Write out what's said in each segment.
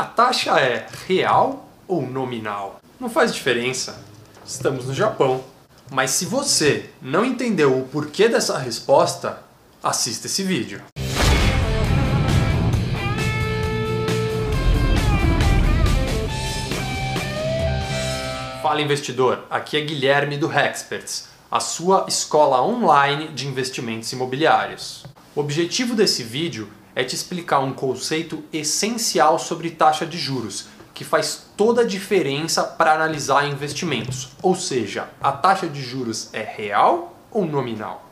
A taxa é real ou nominal? Não faz diferença. Estamos no Japão. Mas se você não entendeu o porquê dessa resposta, assista esse vídeo. Fala investidor, aqui é Guilherme do Hexperts, a sua escola online de investimentos imobiliários. O objetivo desse vídeo é te explicar um conceito essencial sobre taxa de juros, que faz toda a diferença para analisar investimentos. Ou seja, a taxa de juros é real ou nominal?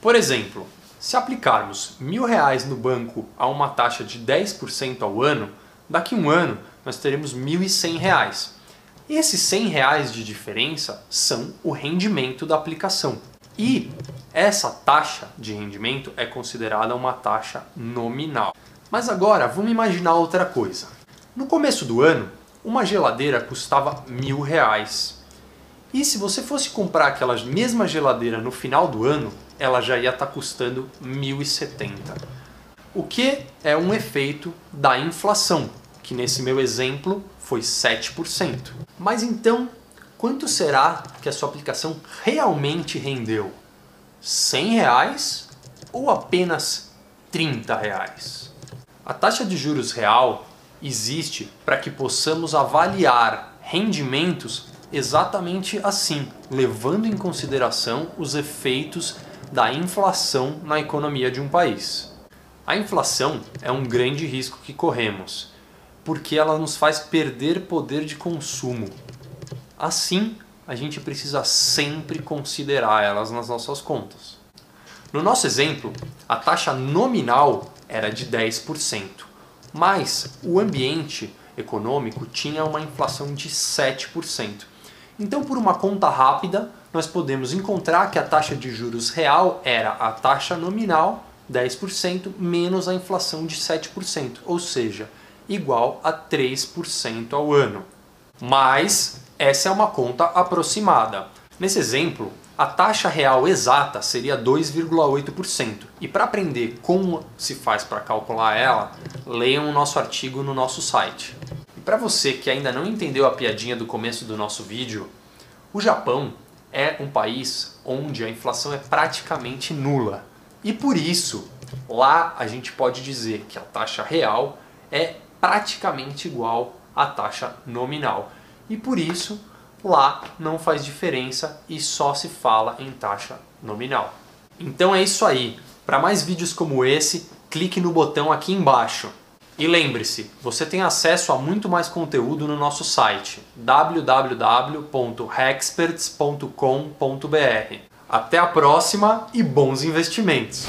Por exemplo, se aplicarmos mil reais no banco a uma taxa de 10% ao ano, daqui a um ano nós teremos R$ 1.100 e esses 100 reais de diferença são o rendimento da aplicação. E essa taxa de rendimento é considerada uma taxa nominal. Mas agora vamos imaginar outra coisa. No começo do ano, uma geladeira custava mil reais. E se você fosse comprar aquela mesma geladeira no final do ano, ela já ia estar tá custando 1.070. O que é um efeito da inflação, que nesse meu exemplo foi 7%. Mas então, quanto será que a sua aplicação realmente rendeu? 100 reais ou apenas 30 reais? A taxa de juros real existe para que possamos avaliar rendimentos exatamente assim, levando em consideração os efeitos da inflação na economia de um país. A inflação é um grande risco que corremos porque ela nos faz perder poder de consumo. Assim, a gente precisa sempre considerar elas nas nossas contas. No nosso exemplo, a taxa nominal era de 10%, mas o ambiente econômico tinha uma inflação de 7%. Então, por uma conta rápida, nós podemos encontrar que a taxa de juros real era a taxa nominal 10% menos a inflação de 7%, ou seja, igual a 3% ao ano. Mas essa é uma conta aproximada. Nesse exemplo, a taxa real exata seria 2,8%. E para aprender como se faz para calcular ela, leiam o nosso artigo no nosso site. E para você que ainda não entendeu a piadinha do começo do nosso vídeo, o Japão é um país onde a inflação é praticamente nula. E por isso, lá a gente pode dizer que a taxa real é praticamente igual à taxa nominal. E por isso, lá não faz diferença e só se fala em taxa nominal. Então é isso aí. Para mais vídeos como esse, clique no botão aqui embaixo. E lembre-se, você tem acesso a muito mais conteúdo no nosso site www.hexperts.com.br. Até a próxima e bons investimentos!